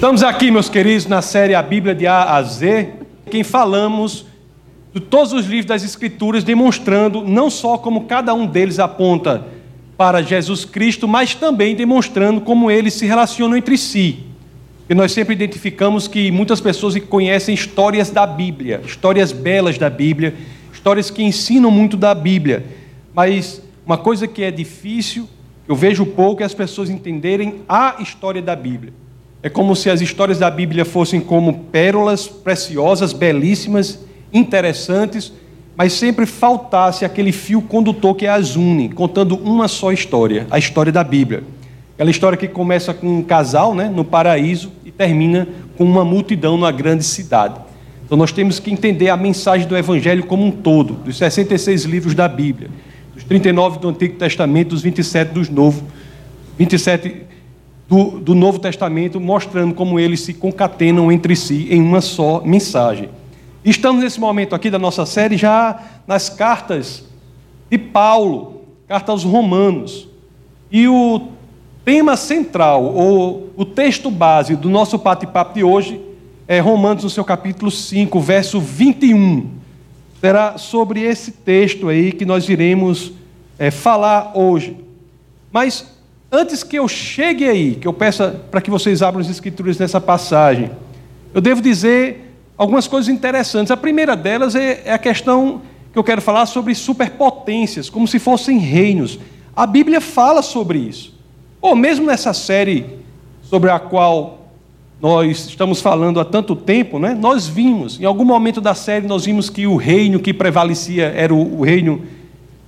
Estamos aqui, meus queridos, na série A Bíblia de A a Z, quem falamos de todos os livros das Escrituras, demonstrando não só como cada um deles aponta para Jesus Cristo, mas também demonstrando como eles se relacionam entre si. E nós sempre identificamos que muitas pessoas conhecem histórias da Bíblia, histórias belas da Bíblia, histórias que ensinam muito da Bíblia, mas uma coisa que é difícil, eu vejo pouco, é as pessoas entenderem a história da Bíblia. É como se as histórias da Bíblia fossem como pérolas preciosas, belíssimas, interessantes, mas sempre faltasse aquele fio condutor que as une, contando uma só história, a história da Bíblia. Aquela história que começa com um casal né, no paraíso e termina com uma multidão numa grande cidade. Então nós temos que entender a mensagem do Evangelho como um todo, dos 66 livros da Bíblia, dos 39 do Antigo Testamento, dos 27 dos Novo, 27 do, do Novo Testamento, mostrando como eles se concatenam entre si em uma só mensagem. Estamos nesse momento aqui da nossa série já nas cartas de Paulo, carta aos Romanos. E o tema central, ou o texto base do nosso bate-papo de hoje, é Romanos, no seu capítulo 5, verso 21. Será sobre esse texto aí que nós iremos é, falar hoje. Mas Antes que eu chegue aí, que eu peça para que vocês abram as escrituras nessa passagem, eu devo dizer algumas coisas interessantes. A primeira delas é, é a questão que eu quero falar sobre superpotências, como se fossem reinos. A Bíblia fala sobre isso. Ou mesmo nessa série sobre a qual nós estamos falando há tanto tempo, né? nós vimos, em algum momento da série, nós vimos que o reino que prevalecia era o, o reino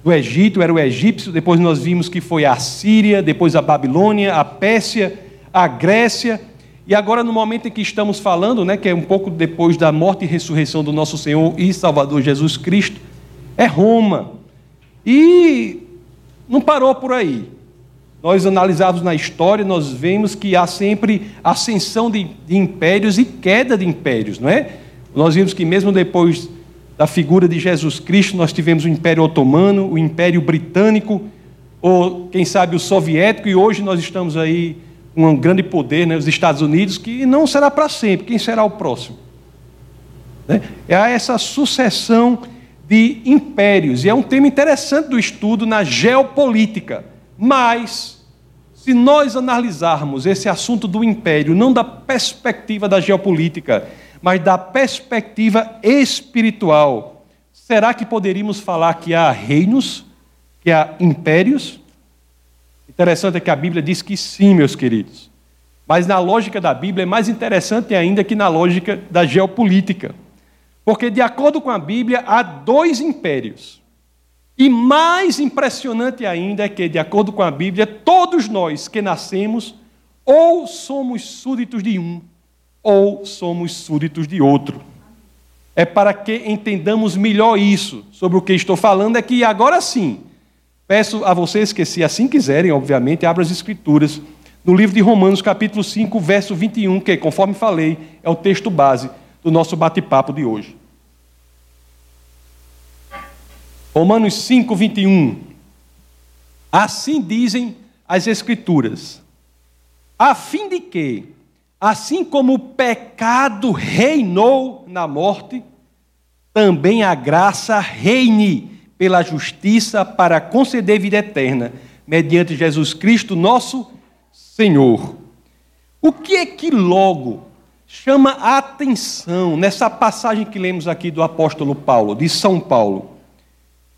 do Egito era o egípcio, depois nós vimos que foi a Síria, depois a Babilônia, a Pérsia, a Grécia, e agora no momento em que estamos falando, né, que é um pouco depois da morte e ressurreição do nosso Senhor e Salvador Jesus Cristo, é Roma. E não parou por aí. Nós analisamos na história, nós vemos que há sempre ascensão de, de impérios e queda de impérios, não é? Nós vimos que mesmo depois da figura de Jesus Cristo, nós tivemos o Império Otomano, o Império Britânico, ou quem sabe o Soviético, e hoje nós estamos aí com um grande poder, né, os Estados Unidos, que não será para sempre. Quem será o próximo? Né? É essa sucessão de impérios, e é um tema interessante do estudo na geopolítica. Mas, se nós analisarmos esse assunto do império, não da perspectiva da geopolítica, mas da perspectiva espiritual. Será que poderíamos falar que há reinos, que há impérios? Interessante é que a Bíblia diz que sim, meus queridos. Mas na lógica da Bíblia é mais interessante ainda que na lógica da geopolítica. Porque, de acordo com a Bíblia, há dois impérios. E mais impressionante ainda é que, de acordo com a Bíblia, todos nós que nascemos ou somos súditos de um ou somos súditos de outro. É para que entendamos melhor isso, sobre o que estou falando, é que agora sim, peço a vocês que, se assim quiserem, obviamente, abram as Escrituras, no livro de Romanos, capítulo 5, verso 21, que, conforme falei, é o texto base do nosso bate-papo de hoje. Romanos 5, 21. Assim dizem as Escrituras, a fim de que, Assim como o pecado reinou na morte, também a graça reine pela justiça para conceder vida eterna, mediante Jesus Cristo, nosso Senhor. O que é que logo chama a atenção nessa passagem que lemos aqui do apóstolo Paulo, de São Paulo?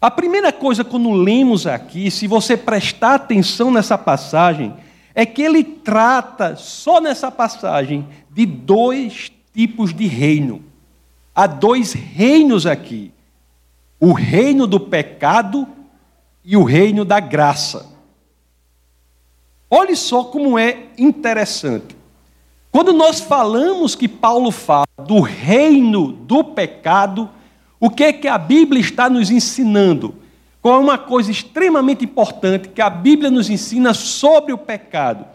A primeira coisa, quando lemos aqui, se você prestar atenção nessa passagem, é que ele trata, só nessa passagem, de dois tipos de reino. Há dois reinos aqui: o reino do pecado e o reino da graça. Olhe só como é interessante. Quando nós falamos que Paulo fala do reino do pecado, o que é que a Bíblia está nos ensinando? Qual é uma coisa extremamente importante que a Bíblia nos ensina sobre o pecado?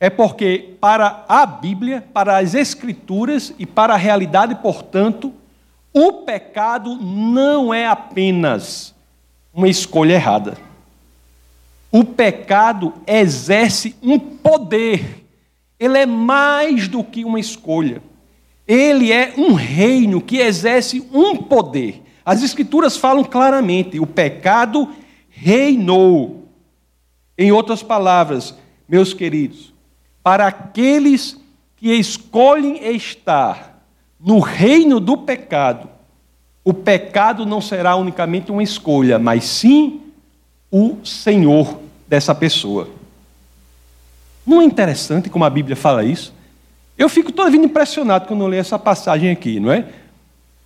É porque, para a Bíblia, para as Escrituras e para a realidade, portanto, o pecado não é apenas uma escolha errada. O pecado exerce um poder, ele é mais do que uma escolha. Ele é um reino que exerce um poder. As Escrituras falam claramente: o pecado reinou. Em outras palavras, meus queridos, para aqueles que escolhem estar no reino do pecado, o pecado não será unicamente uma escolha, mas sim o Senhor dessa pessoa. Não é interessante como a Bíblia fala isso? Eu fico toda vida impressionado quando eu leio essa passagem aqui, não é?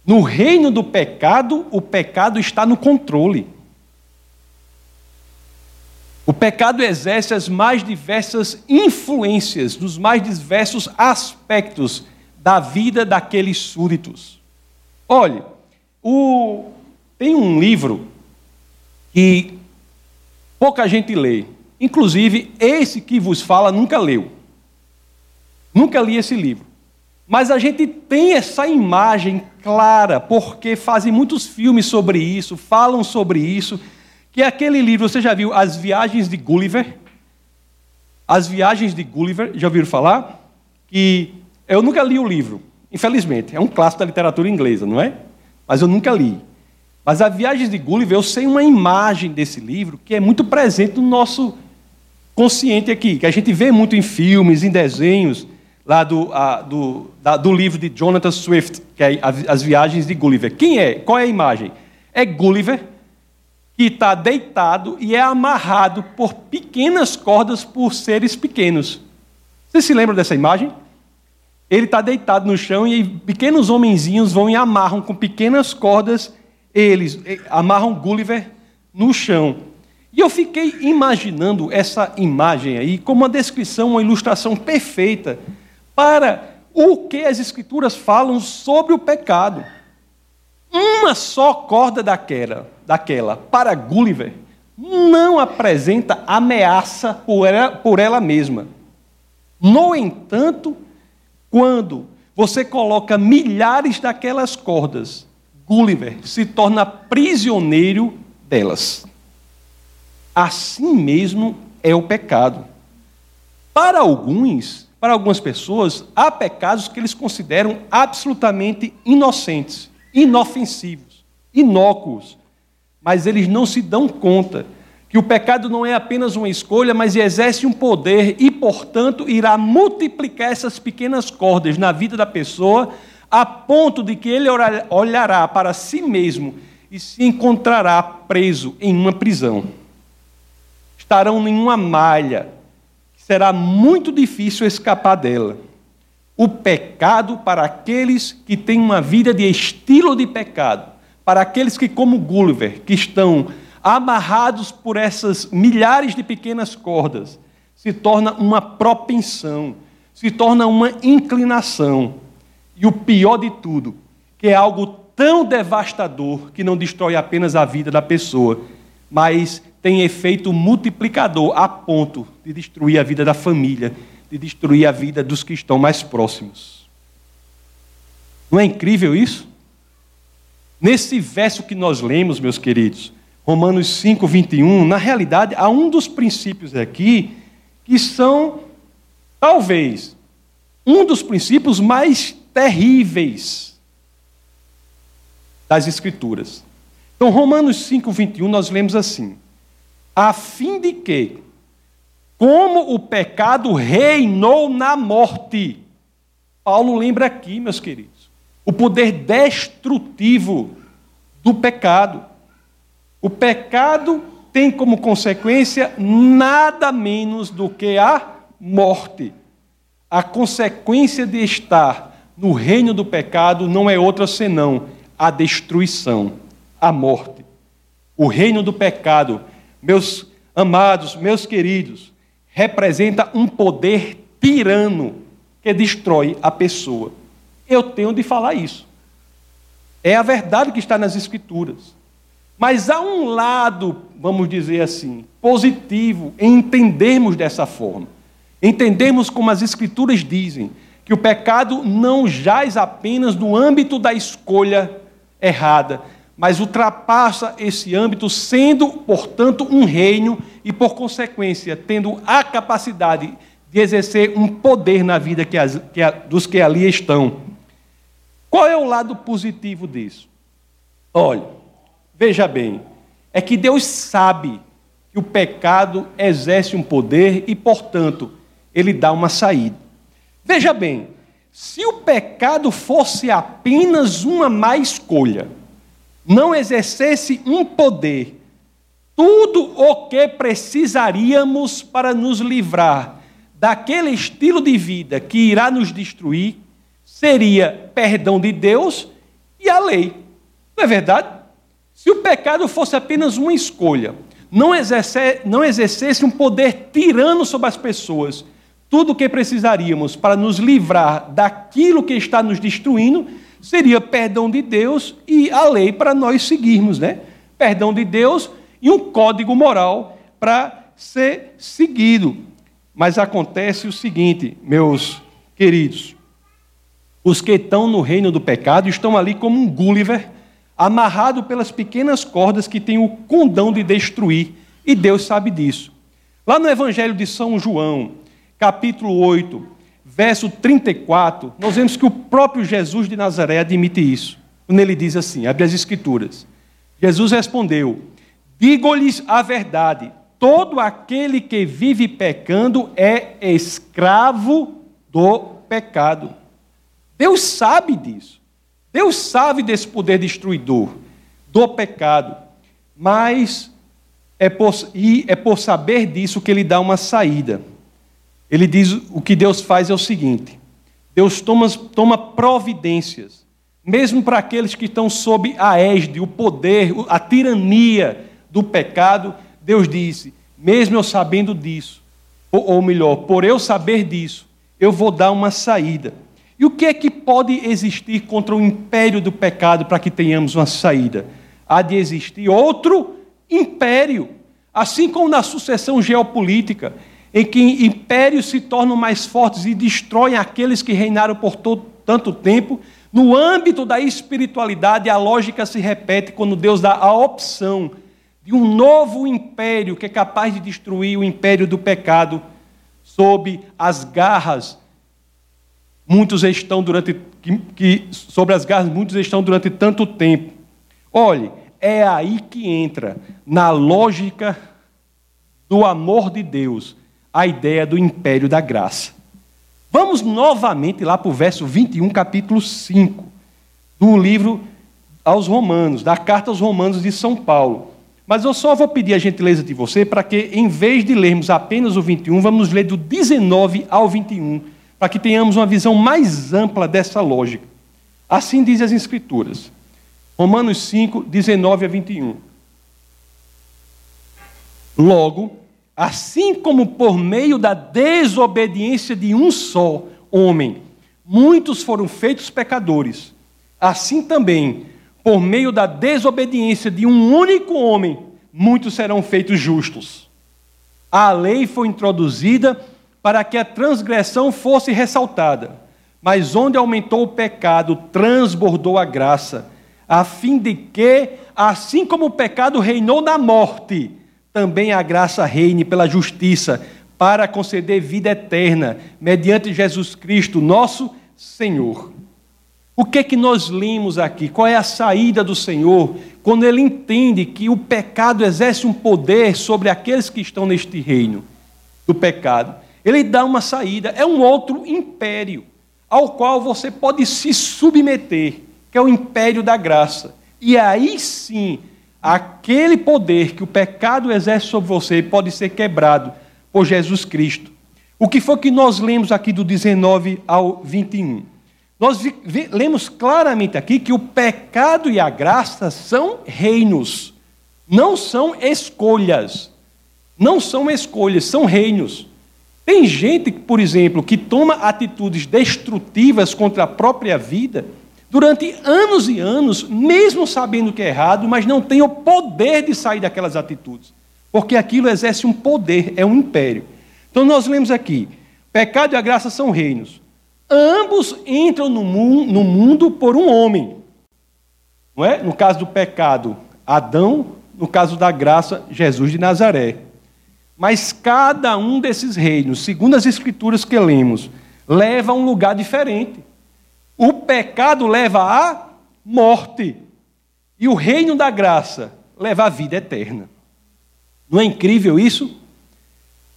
No reino do pecado, o pecado está no controle. O pecado exerce as mais diversas influências, dos mais diversos aspectos da vida daqueles súditos. Olhe, o... tem um livro que pouca gente lê. Inclusive, esse que vos fala nunca leu. Nunca li esse livro. Mas a gente tem essa imagem clara, porque fazem muitos filmes sobre isso, falam sobre isso, que é aquele livro, você já viu As Viagens de Gulliver? As Viagens de Gulliver, já ouviram falar? Que eu nunca li o livro, infelizmente. É um clássico da literatura inglesa, não é? Mas eu nunca li. Mas As Viagens de Gulliver, eu sei uma imagem desse livro que é muito presente no nosso consciente aqui, que a gente vê muito em filmes, em desenhos lá do, a, do, da, do livro de Jonathan Swift, que é As Viagens de Gulliver. Quem é? Qual é a imagem? É Gulliver que está deitado e é amarrado por pequenas cordas por seres pequenos. Você se lembra dessa imagem? Ele está deitado no chão e pequenos homenzinhos vão e amarram com pequenas cordas, eles amarram Gulliver no chão. E eu fiquei imaginando essa imagem aí como uma descrição, uma ilustração perfeita para o que as Escrituras falam sobre o pecado. Uma só corda daquela, daquela para Gulliver não apresenta ameaça por ela, por ela mesma. No entanto, quando você coloca milhares daquelas cordas, Gulliver se torna prisioneiro delas. Assim mesmo é o pecado. Para alguns, para algumas pessoas, há pecados que eles consideram absolutamente inocentes, inofensivos, inócuos, mas eles não se dão conta que o pecado não é apenas uma escolha, mas exerce um poder e, portanto, irá multiplicar essas pequenas cordas na vida da pessoa, a ponto de que ele olhará para si mesmo e se encontrará preso em uma prisão. Estarão em uma malha será muito difícil escapar dela. O pecado para aqueles que têm uma vida de estilo de pecado, para aqueles que, como Gulliver, que estão amarrados por essas milhares de pequenas cordas, se torna uma propensão, se torna uma inclinação. E o pior de tudo, que é algo tão devastador que não destrói apenas a vida da pessoa, mas tem efeito multiplicador a ponto de destruir a vida da família, de destruir a vida dos que estão mais próximos. Não é incrível isso? Nesse verso que nós lemos, meus queridos, Romanos 5, 21, na realidade, há um dos princípios aqui que são, talvez, um dos princípios mais terríveis das Escrituras. Então, Romanos 5, 21, nós lemos assim: a fim de que, como o pecado reinou na morte, Paulo lembra aqui, meus queridos, o poder destrutivo do pecado. O pecado tem como consequência nada menos do que a morte. A consequência de estar no reino do pecado não é outra senão a destruição, a morte. O reino do pecado meus amados, meus queridos, representa um poder tirano que destrói a pessoa. Eu tenho de falar isso. É a verdade que está nas Escrituras. Mas há um lado, vamos dizer assim, positivo em entendermos dessa forma. Entendemos como as Escrituras dizem que o pecado não jaz apenas no âmbito da escolha errada, mas ultrapassa esse âmbito, sendo, portanto, um reino e, por consequência, tendo a capacidade de exercer um poder na vida que as, que a, dos que ali estão. Qual é o lado positivo disso? Olha, veja bem, é que Deus sabe que o pecado exerce um poder e, portanto, ele dá uma saída. Veja bem, se o pecado fosse apenas uma má escolha, não exercesse um poder, tudo o que precisaríamos para nos livrar daquele estilo de vida que irá nos destruir seria perdão de Deus e a lei. Não é verdade? Se o pecado fosse apenas uma escolha, não, exercer, não exercesse um poder tirano sobre as pessoas, tudo o que precisaríamos para nos livrar daquilo que está nos destruindo seria perdão de Deus e a lei para nós seguirmos, né? Perdão de Deus e um código moral para ser seguido. Mas acontece o seguinte, meus queridos: os que estão no reino do pecado estão ali como um Gulliver, amarrado pelas pequenas cordas que tem o condão de destruir, e Deus sabe disso. Lá no Evangelho de São João, capítulo 8, verso 34, nós vemos que o próprio Jesus de Nazaré admite isso. Quando ele diz assim: abre as Escrituras. Jesus respondeu: Digo-lhes a verdade, todo aquele que vive pecando é escravo do pecado. Deus sabe disso. Deus sabe desse poder destruidor, do pecado. Mas é por, e é por saber disso que ele dá uma saída. Ele diz: o que Deus faz é o seguinte: Deus toma, toma providências, mesmo para aqueles que estão sob a égide, o poder, a tirania do pecado. Deus disse: mesmo eu sabendo disso, ou, ou melhor, por eu saber disso, eu vou dar uma saída. E o que é que pode existir contra o império do pecado para que tenhamos uma saída? Há de existir outro império, assim como na sucessão geopolítica em que impérios se tornam mais fortes e destroem aqueles que reinaram por todo, tanto tempo, no âmbito da espiritualidade, a lógica se repete quando Deus dá a opção de um novo império que é capaz de destruir o império do pecado sob as garras. Muitos estão durante que, que sobre as garras muitos estão durante tanto tempo. Olhe, é aí que entra na lógica do amor de Deus a ideia do império da graça. Vamos novamente lá para o verso 21, capítulo 5, do livro aos Romanos, da carta aos Romanos de São Paulo. Mas eu só vou pedir a gentileza de você para que, em vez de lermos apenas o 21, vamos ler do 19 ao 21, para que tenhamos uma visão mais ampla dessa lógica. Assim diz as Escrituras. Romanos 5, 19 a 21. Logo, Assim como por meio da desobediência de um só homem, muitos foram feitos pecadores, assim também, por meio da desobediência de um único homem, muitos serão feitos justos. A lei foi introduzida para que a transgressão fosse ressaltada, mas onde aumentou o pecado, transbordou a graça, a fim de que, assim como o pecado reinou na morte, também a graça reine pela justiça, para conceder vida eterna, mediante Jesus Cristo, nosso Senhor. O que é que nós lemos aqui? Qual é a saída do Senhor quando ele entende que o pecado exerce um poder sobre aqueles que estão neste reino do pecado? Ele dá uma saída, é um outro império ao qual você pode se submeter, que é o império da graça. E aí sim aquele poder que o pecado exerce sobre você pode ser quebrado por Jesus Cristo. O que foi que nós lemos aqui do 19 ao 21? Nós lemos claramente aqui que o pecado e a graça são reinos, não são escolhas. Não são escolhas, são reinos. Tem gente, por exemplo, que toma atitudes destrutivas contra a própria vida durante anos e anos, mesmo sabendo que é errado, mas não tem o poder de sair daquelas atitudes. Porque aquilo exerce um poder, é um império. Então nós lemos aqui: pecado e a graça são reinos. Ambos entram no mundo por um homem. Não é? No caso do pecado, Adão, no caso da graça, Jesus de Nazaré. Mas cada um desses reinos, segundo as escrituras que lemos, leva a um lugar diferente. O pecado leva à morte. E o reino da graça leva à vida eterna. Não é incrível isso?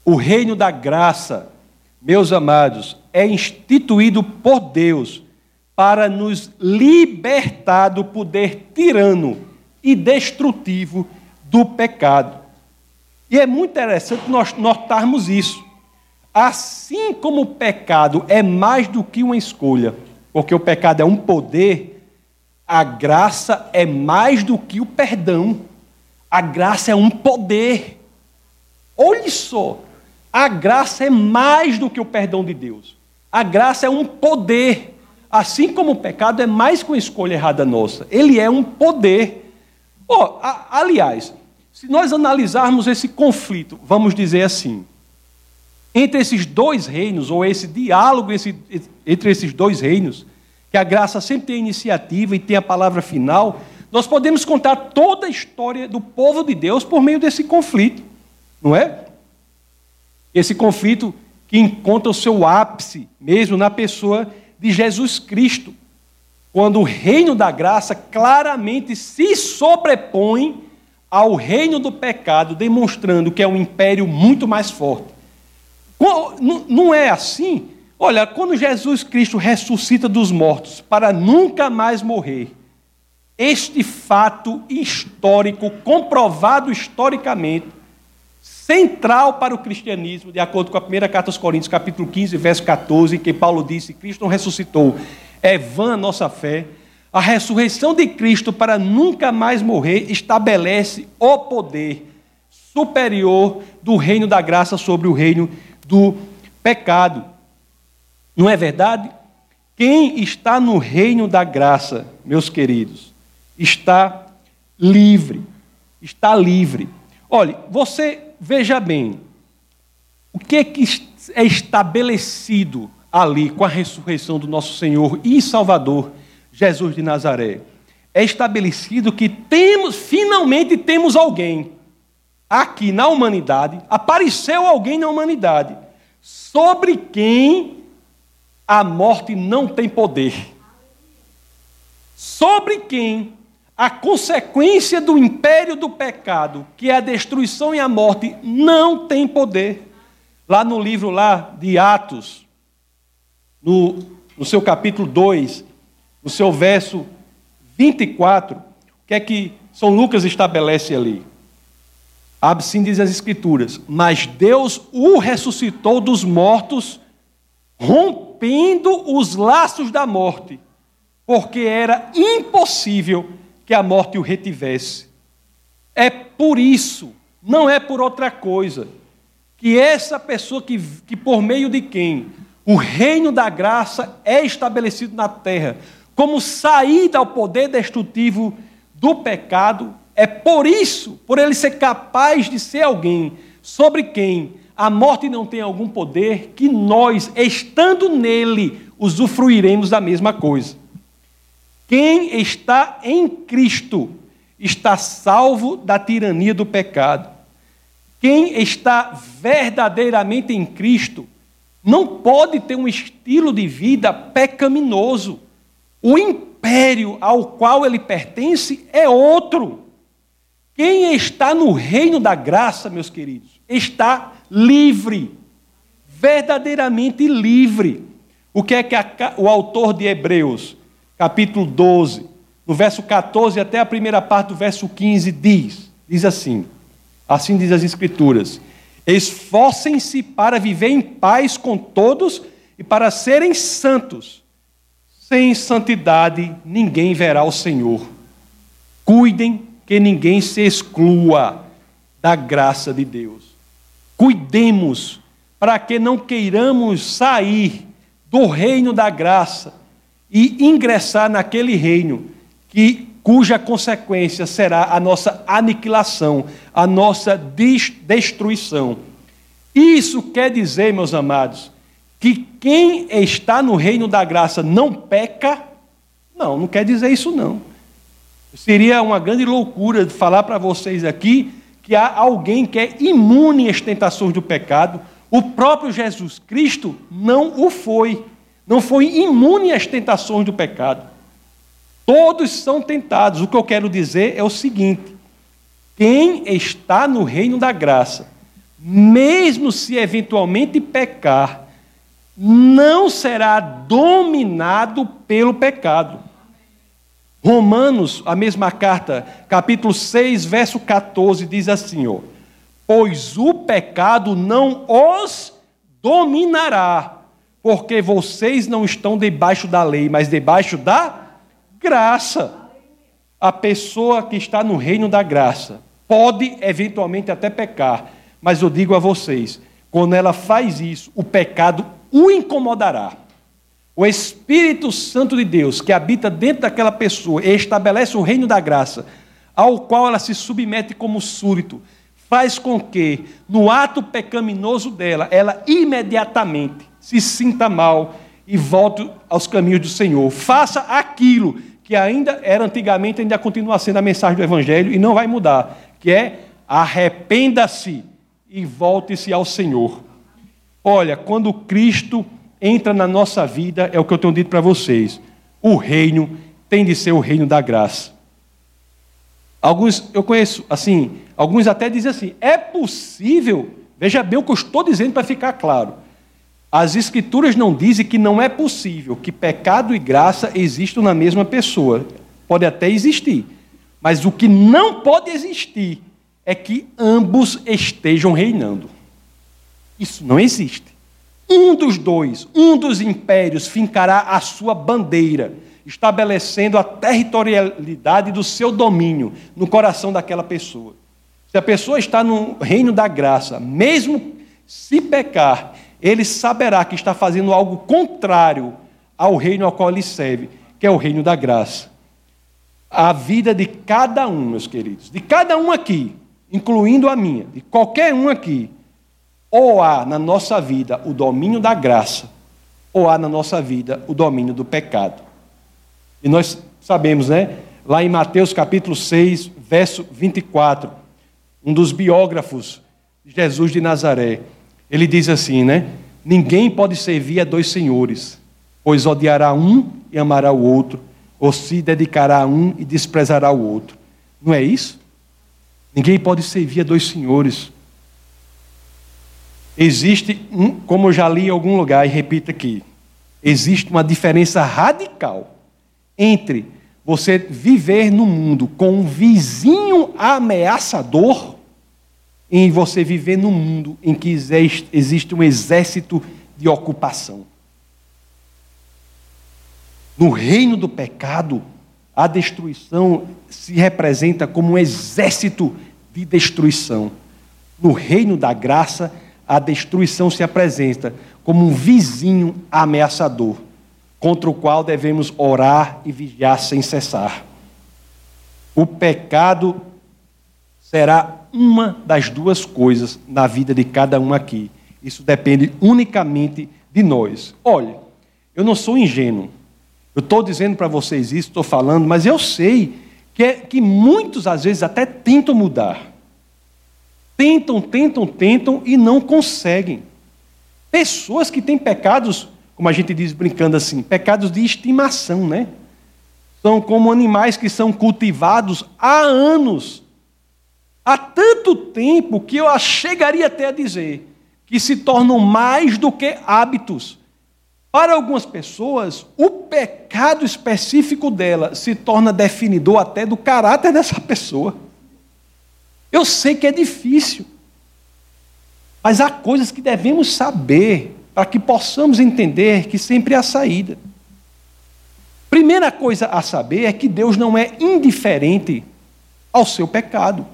O reino da graça, meus amados, é instituído por Deus para nos libertar do poder tirano e destrutivo do pecado. E é muito interessante nós notarmos isso. Assim como o pecado é mais do que uma escolha, porque o pecado é um poder, a graça é mais do que o perdão. A graça é um poder. Olhe só, a graça é mais do que o perdão de Deus. A graça é um poder. Assim como o pecado é mais que uma escolha errada nossa, ele é um poder. Oh, a, aliás, se nós analisarmos esse conflito, vamos dizer assim, entre esses dois reinos, ou esse diálogo esse, entre esses dois reinos, que a graça sempre tem iniciativa e tem a palavra final, nós podemos contar toda a história do povo de Deus por meio desse conflito, não é? Esse conflito que encontra o seu ápice mesmo na pessoa de Jesus Cristo, quando o reino da graça claramente se sobrepõe ao reino do pecado, demonstrando que é um império muito mais forte. Não é assim? Olha, quando Jesus Cristo ressuscita dos mortos para nunca mais morrer, este fato histórico, comprovado historicamente, central para o cristianismo, de acordo com a primeira carta aos Coríntios, capítulo 15, verso 14, em que Paulo disse: Cristo não ressuscitou, é vã a nossa fé. A ressurreição de Cristo para nunca mais morrer estabelece o poder superior do reino da graça sobre o reino do pecado. Não é verdade? Quem está no reino da graça, meus queridos, está livre. Está livre. Olhe, você veja bem, o que é, que é estabelecido ali com a ressurreição do nosso Senhor e Salvador, Jesus de Nazaré? É estabelecido que temos, finalmente temos alguém aqui na humanidade, apareceu alguém na humanidade, sobre quem a morte não tem poder. Sobre quem a consequência do império do pecado, que é a destruição e a morte, não tem poder. Lá no livro lá de Atos, no, no seu capítulo 2, no seu verso 24, o que é que São Lucas estabelece ali? Assim diz as Escrituras: Mas Deus o ressuscitou dos mortos, rompendo os laços da morte, porque era impossível que a morte o retivesse. É por isso, não é por outra coisa, que essa pessoa que, que por meio de quem o reino da graça é estabelecido na terra, como saída ao poder destrutivo do pecado, é por isso, por ele ser capaz de ser alguém sobre quem a morte não tem algum poder, que nós, estando nele, usufruiremos da mesma coisa. Quem está em Cristo está salvo da tirania do pecado. Quem está verdadeiramente em Cristo não pode ter um estilo de vida pecaminoso. O império ao qual ele pertence é outro. Quem está no reino da graça, meus queridos, está livre, verdadeiramente livre. O que é que a, o autor de Hebreus capítulo 12, no verso 14 até a primeira parte do verso 15, diz: diz assim: assim diz as Escrituras: esforcem-se para viver em paz com todos e para serem santos. Sem santidade ninguém verá o Senhor. Cuidem que ninguém se exclua da graça de Deus. Cuidemos para que não queiramos sair do reino da graça e ingressar naquele reino que cuja consequência será a nossa aniquilação, a nossa destruição. Isso quer dizer, meus amados, que quem está no reino da graça não peca? Não, não quer dizer isso não. Seria uma grande loucura falar para vocês aqui que há alguém que é imune às tentações do pecado. O próprio Jesus Cristo não o foi. Não foi imune às tentações do pecado. Todos são tentados. O que eu quero dizer é o seguinte: quem está no reino da graça, mesmo se eventualmente pecar, não será dominado pelo pecado. Romanos, a mesma carta, capítulo 6, verso 14, diz assim: ó, Pois o pecado não os dominará, porque vocês não estão debaixo da lei, mas debaixo da graça. A pessoa que está no reino da graça pode eventualmente até pecar, mas eu digo a vocês, quando ela faz isso, o pecado o incomodará. O Espírito Santo de Deus, que habita dentro daquela pessoa e estabelece o reino da graça, ao qual ela se submete como súdito, faz com que, no ato pecaminoso dela, ela imediatamente se sinta mal e volte aos caminhos do Senhor. Faça aquilo que ainda era antigamente, ainda continua sendo a mensagem do Evangelho e não vai mudar, que é arrependa-se e volte-se ao Senhor. Olha, quando Cristo entra na nossa vida, é o que eu tenho dito para vocês. O reino tem de ser o reino da graça. Alguns, eu conheço, assim, alguns até dizem assim: é possível, veja bem o que eu estou dizendo para ficar claro. As Escrituras não dizem que não é possível que pecado e graça existam na mesma pessoa. Pode até existir. Mas o que não pode existir é que ambos estejam reinando. Isso não existe. Um dos dois, um dos impérios, fincará a sua bandeira, estabelecendo a territorialidade do seu domínio no coração daquela pessoa. Se a pessoa está no reino da graça, mesmo se pecar, ele saberá que está fazendo algo contrário ao reino ao qual ele serve, que é o reino da graça. A vida de cada um, meus queridos, de cada um aqui, incluindo a minha, de qualquer um aqui, ou há na nossa vida o domínio da graça, ou há na nossa vida o domínio do pecado. E nós sabemos, né? Lá em Mateus capítulo 6, verso 24, um dos biógrafos de Jesus de Nazaré, ele diz assim, né? Ninguém pode servir a dois senhores, pois odiará um e amará o outro, ou se dedicará a um e desprezará o outro. Não é isso? Ninguém pode servir a dois senhores. Existe, um, como eu já li em algum lugar e repito aqui, existe uma diferença radical entre você viver no mundo com um vizinho ameaçador e você viver no mundo em que existe um exército de ocupação. No reino do pecado, a destruição se representa como um exército de destruição. No reino da graça, a destruição se apresenta como um vizinho ameaçador, contra o qual devemos orar e vigiar sem cessar. O pecado será uma das duas coisas na vida de cada um aqui. Isso depende unicamente de nós. Olha, eu não sou ingênuo. Eu estou dizendo para vocês isso, estou falando, mas eu sei que, é, que muitos às vezes até tentam mudar. Tentam, tentam, tentam e não conseguem. Pessoas que têm pecados, como a gente diz brincando assim, pecados de estimação, né? São como animais que são cultivados há anos. Há tanto tempo que eu chegaria até a dizer que se tornam mais do que hábitos. Para algumas pessoas, o pecado específico dela se torna definidor até do caráter dessa pessoa. Eu sei que é difícil, mas há coisas que devemos saber para que possamos entender que sempre há saída. Primeira coisa a saber é que Deus não é indiferente ao seu pecado.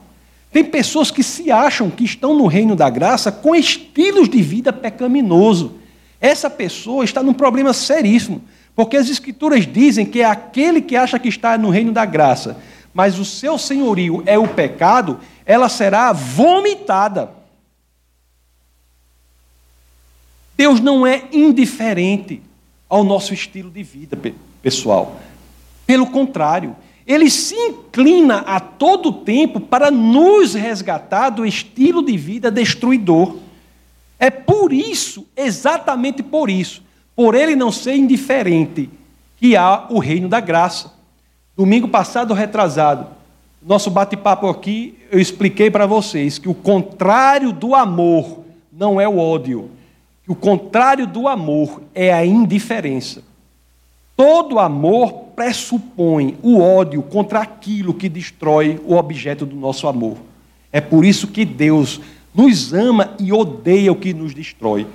Tem pessoas que se acham que estão no reino da graça com estilos de vida pecaminoso. Essa pessoa está num problema seríssimo, porque as Escrituras dizem que é aquele que acha que está no reino da graça, mas o seu senhorio é o pecado, ela será vomitada. Deus não é indiferente ao nosso estilo de vida, pessoal. Pelo contrário, ele se inclina a todo tempo para nos resgatar do estilo de vida destruidor. É por isso, exatamente por isso, por ele não ser indiferente, que há o reino da graça. Domingo passado, retrasado, nosso bate-papo aqui, eu expliquei para vocês que o contrário do amor não é o ódio, o contrário do amor é a indiferença. Todo amor pressupõe o ódio contra aquilo que destrói o objeto do nosso amor. É por isso que Deus nos ama e odeia o que nos destrói.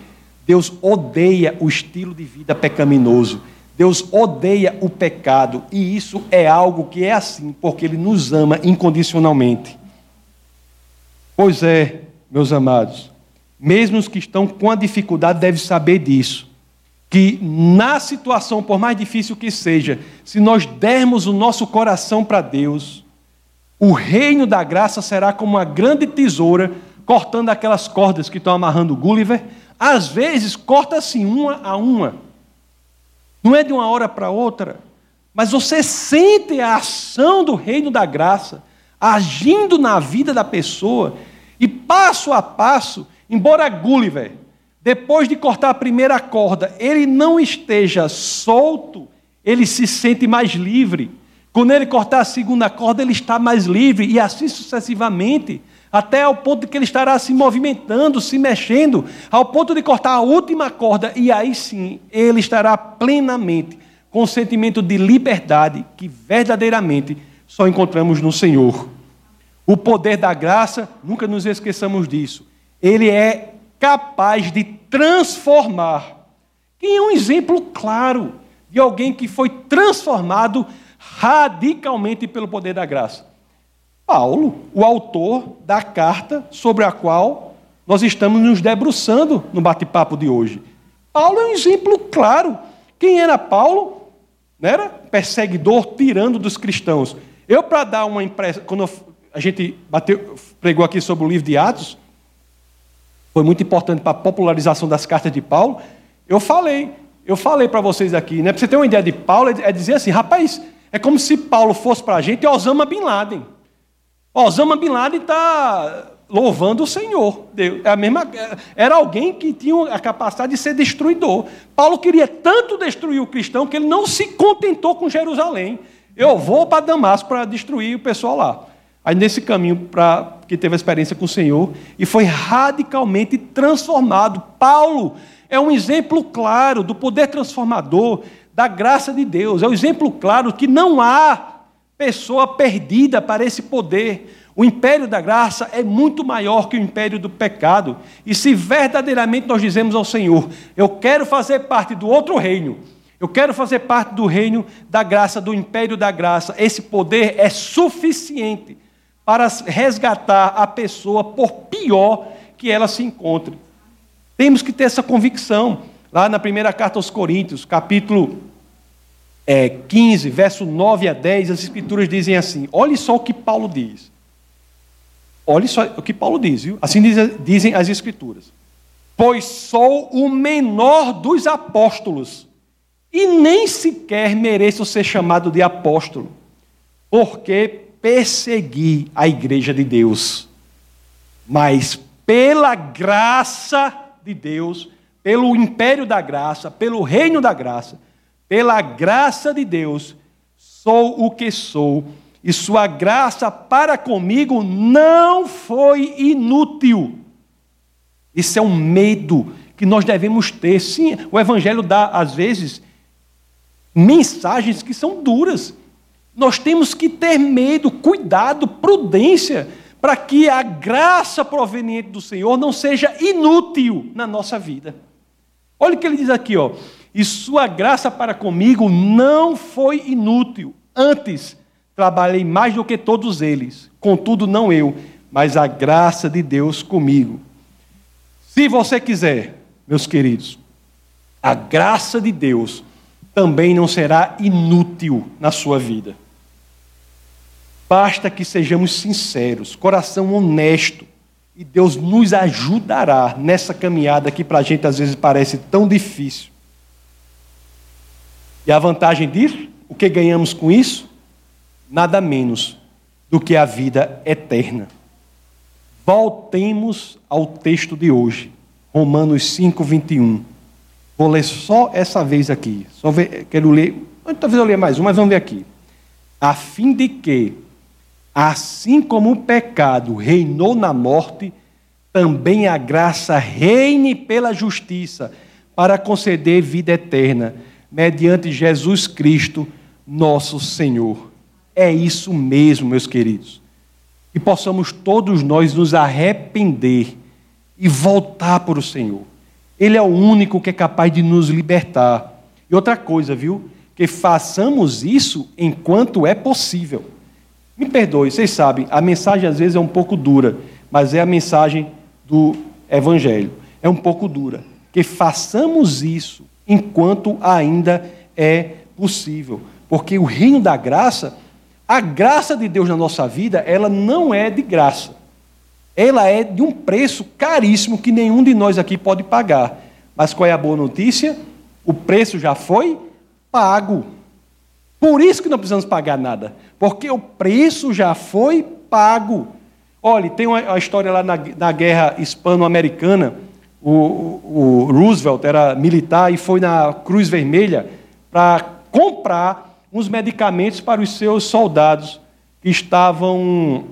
Deus odeia o estilo de vida pecaminoso. Deus odeia o pecado. E isso é algo que é assim, porque Ele nos ama incondicionalmente. Pois é, meus amados, mesmo os que estão com a dificuldade devem saber disso que na situação, por mais difícil que seja, se nós dermos o nosso coração para Deus, o reino da graça será como uma grande tesoura cortando aquelas cordas que estão amarrando o Gulliver. Às vezes corta assim, uma a uma. Não é de uma hora para outra, mas você sente a ação do reino da graça agindo na vida da pessoa e passo a passo, embora Gulliver depois de cortar a primeira corda, ele não esteja solto, ele se sente mais livre. Quando ele cortar a segunda corda, ele está mais livre, e assim sucessivamente, até ao ponto de que ele estará se movimentando, se mexendo, ao ponto de cortar a última corda, e aí sim ele estará plenamente com o sentimento de liberdade que verdadeiramente só encontramos no Senhor. O poder da graça, nunca nos esqueçamos disso. Ele é capaz de transformar. Quem é um exemplo claro de alguém que foi transformado radicalmente pelo poder da graça? Paulo, o autor da carta sobre a qual nós estamos nos debruçando no bate-papo de hoje. Paulo é um exemplo claro. Quem era Paulo? Não era perseguidor, tirando dos cristãos. Eu, para dar uma impressão, quando a gente bateu, pregou aqui sobre o livro de Atos, foi muito importante para a popularização das cartas de Paulo. Eu falei, eu falei para vocês aqui, né? Para você ter uma ideia de Paulo, é, é dizer assim, rapaz, é como se Paulo fosse para a gente Osama Bin Laden. Osama Bin Laden está louvando o Senhor. É a mesma, era alguém que tinha a capacidade de ser destruidor. Paulo queria tanto destruir o cristão que ele não se contentou com Jerusalém. Eu vou para Damasco para destruir o pessoal lá. Aí nesse caminho para que teve a experiência com o Senhor e foi radicalmente transformado. Paulo é um exemplo claro do poder transformador da graça de Deus. É um exemplo claro que não há pessoa perdida para esse poder. O império da graça é muito maior que o império do pecado. E se verdadeiramente nós dizemos ao Senhor, eu quero fazer parte do outro reino, eu quero fazer parte do reino da graça, do império da graça, esse poder é suficiente para resgatar a pessoa, por pior que ela se encontre. Temos que ter essa convicção. Lá na primeira carta aos Coríntios, capítulo é, 15, verso 9 a 10, as Escrituras dizem assim: olhe só o que Paulo diz. Olhe só o que Paulo diz, viu? Assim dizem as Escrituras. Pois sou o menor dos apóstolos, e nem sequer mereço ser chamado de apóstolo, porque persegui a igreja de Deus, mas pela graça de Deus, pelo império da graça, pelo reino da graça, pela graça de Deus, sou o que sou, e sua graça para comigo não foi inútil. Isso é um medo que nós devemos ter. Sim, o Evangelho dá, às vezes, mensagens que são duras. Nós temos que ter medo, cuidado, prudência, para que a graça proveniente do Senhor não seja inútil na nossa vida. Olha o que ele diz aqui, ó. E sua graça para comigo não foi inútil. Antes, trabalhei mais do que todos eles. Contudo, não eu, mas a graça de Deus comigo. Se você quiser, meus queridos, a graça de Deus também não será inútil na sua vida. Basta que sejamos sinceros, coração honesto, e Deus nos ajudará nessa caminhada que para a gente às vezes parece tão difícil. E a vantagem disso, o que ganhamos com isso? nada menos do que a vida eterna. Voltemos ao texto de hoje, Romanos 5, 21. Vou ler só essa vez aqui. Só ver, quero ler, talvez eu leia mais um, mas vamos ver aqui. A fim de que, assim como o pecado reinou na morte, também a graça reine pela justiça, para conceder vida eterna, mediante Jesus Cristo, nosso Senhor. É isso mesmo, meus queridos e possamos todos nós nos arrepender e voltar para o Senhor. Ele é o único que é capaz de nos libertar. E outra coisa, viu? Que façamos isso enquanto é possível. Me perdoe, vocês sabem, a mensagem às vezes é um pouco dura, mas é a mensagem do Evangelho. É um pouco dura. Que façamos isso enquanto ainda é possível. Porque o reino da graça a graça de Deus na nossa vida, ela não é de graça. Ela é de um preço caríssimo que nenhum de nós aqui pode pagar. Mas qual é a boa notícia? O preço já foi pago. Por isso que não precisamos pagar nada, porque o preço já foi pago. Olha, tem uma, história lá na, na guerra hispano-americana. O, o, Roosevelt era militar e foi na Cruz Vermelha para comprar uns medicamentos para os seus soldados que estavam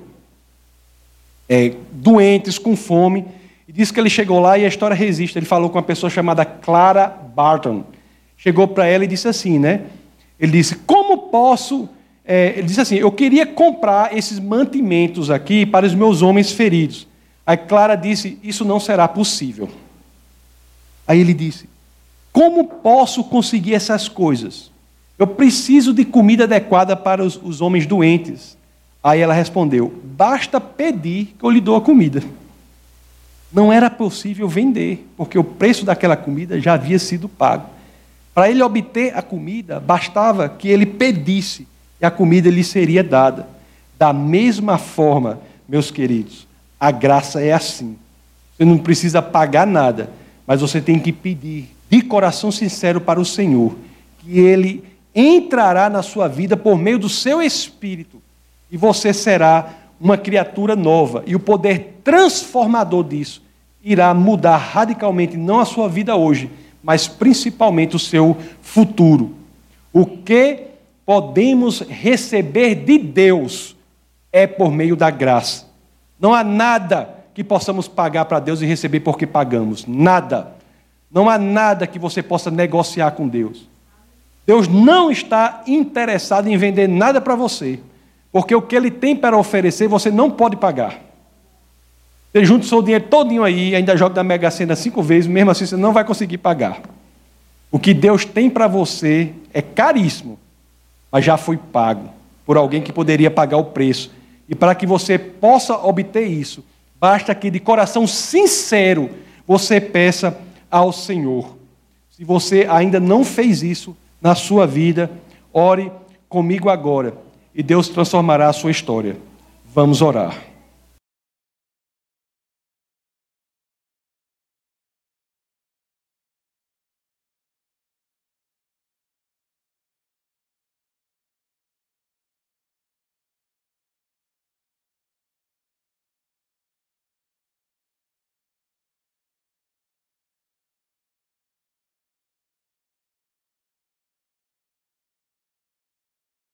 é, doentes, com fome. E disse que ele chegou lá e a história resiste. Ele falou com uma pessoa chamada Clara Barton. Chegou para ela e disse assim, né? Ele disse: Como posso. É, ele disse assim: Eu queria comprar esses mantimentos aqui para os meus homens feridos. Aí Clara disse: Isso não será possível. Aí ele disse: Como posso conseguir essas coisas? Eu preciso de comida adequada para os, os homens doentes. Aí ela respondeu: Basta pedir que eu lhe dou a comida. Não era possível vender, porque o preço daquela comida já havia sido pago. Para ele obter a comida, bastava que ele pedisse e a comida lhe seria dada. Da mesma forma, meus queridos, a graça é assim. Você não precisa pagar nada, mas você tem que pedir de coração sincero para o Senhor que ele entrará na sua vida por meio do seu espírito e você será uma criatura nova. E o poder transformador disso irá mudar radicalmente não a sua vida hoje, mas principalmente o seu futuro. O que podemos receber de Deus é por meio da graça. Não há nada que possamos pagar para Deus e receber porque pagamos. Nada. Não há nada que você possa negociar com Deus. Deus não está interessado em vender nada para você, porque o que Ele tem para oferecer você não pode pagar. Você junta o seu dinheiro todinho aí, ainda joga na Mega Sena cinco vezes, mesmo assim você não vai conseguir pagar. O que Deus tem para você é caríssimo, mas já foi pago por alguém que poderia pagar o preço. E para que você possa obter isso, basta que de coração sincero você peça ao Senhor. Se você ainda não fez isso, na sua vida, ore comigo agora e Deus transformará a sua história. Vamos orar.